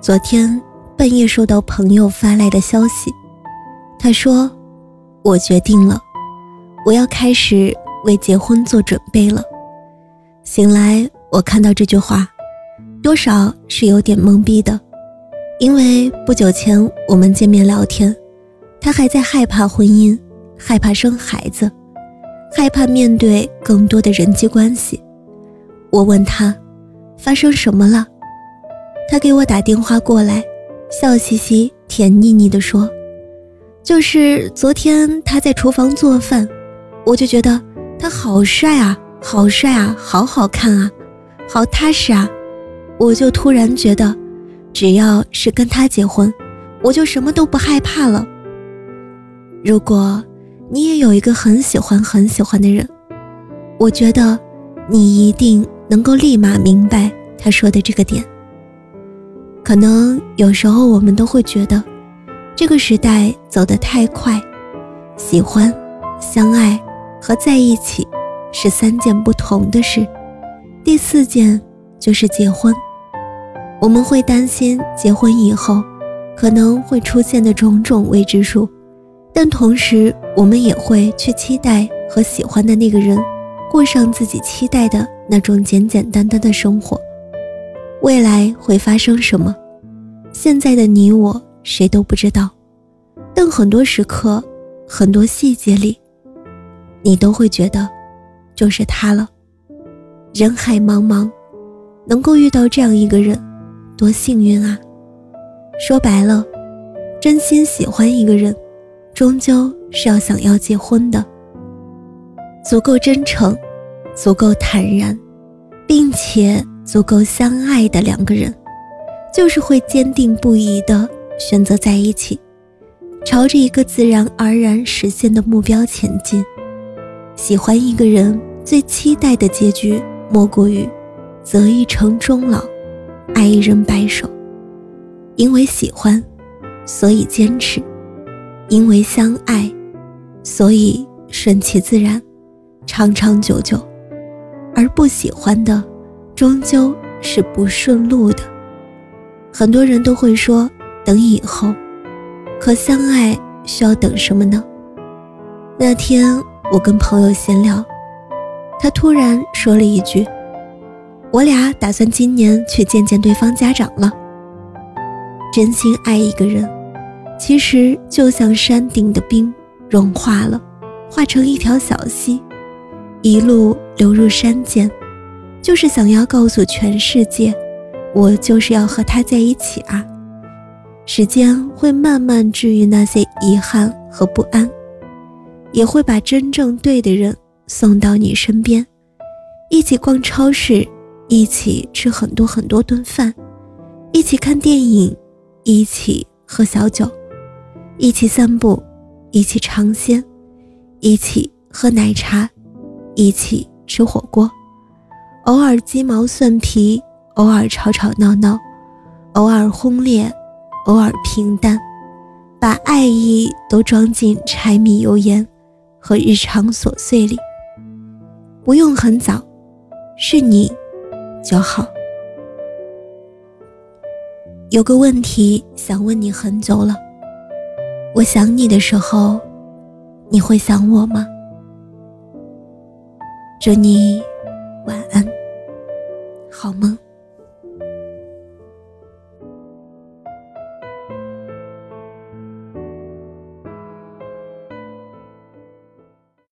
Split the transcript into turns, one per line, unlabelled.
昨天半夜收到朋友发来的消息，他说：“我决定了，我要开始为结婚做准备了。”醒来，我看到这句话，多少是有点懵逼的，因为不久前我们见面聊天，他还在害怕婚姻，害怕生孩子，害怕面对更多的人际关系。我问他，发生什么了？他给我打电话过来，笑嘻嘻、甜腻腻地说：“就是昨天他在厨房做饭，我就觉得他好帅啊，好帅啊，好好看啊，好踏实啊，我就突然觉得，只要是跟他结婚，我就什么都不害怕了。如果你也有一个很喜欢、很喜欢的人，我觉得你一定能够立马明白他说的这个点。”可能有时候我们都会觉得，这个时代走得太快，喜欢、相爱和在一起是三件不同的事，第四件就是结婚。我们会担心结婚以后可能会出现的种种未知数，但同时我们也会去期待和喜欢的那个人过上自己期待的那种简简单单的生活。未来会发生什么？现在的你我谁都不知道，但很多时刻、很多细节里，你都会觉得，就是他了。人海茫茫，能够遇到这样一个人，多幸运啊！说白了，真心喜欢一个人，终究是要想要结婚的。足够真诚，足够坦然，并且。足够相爱的两个人，就是会坚定不移的选择在一起，朝着一个自然而然实现的目标前进。喜欢一个人，最期待的结局莫过于择一城终老，爱一人白首。因为喜欢，所以坚持；因为相爱，所以顺其自然，长长久久。而不喜欢的。终究是不顺路的。很多人都会说等以后，可相爱需要等什么呢？那天我跟朋友闲聊，他突然说了一句：“我俩打算今年去见见对方家长了。”真心爱一个人，其实就像山顶的冰融化了，化成一条小溪，一路流入山涧。就是想要告诉全世界，我就是要和他在一起啊！时间会慢慢治愈那些遗憾和不安，也会把真正对的人送到你身边，一起逛超市，一起吃很多很多顿饭，一起看电影，一起喝小酒，一起散步，一起尝鲜，一起喝奶茶，一起吃火锅。偶尔鸡毛蒜皮，偶尔吵吵闹闹，偶尔轰烈，偶尔平淡，把爱意都装进柴米油盐和日常琐碎里。不用很早，是你就好。有个问题想问你很久了，我想你的时候，你会想我吗？祝你晚安。好梦。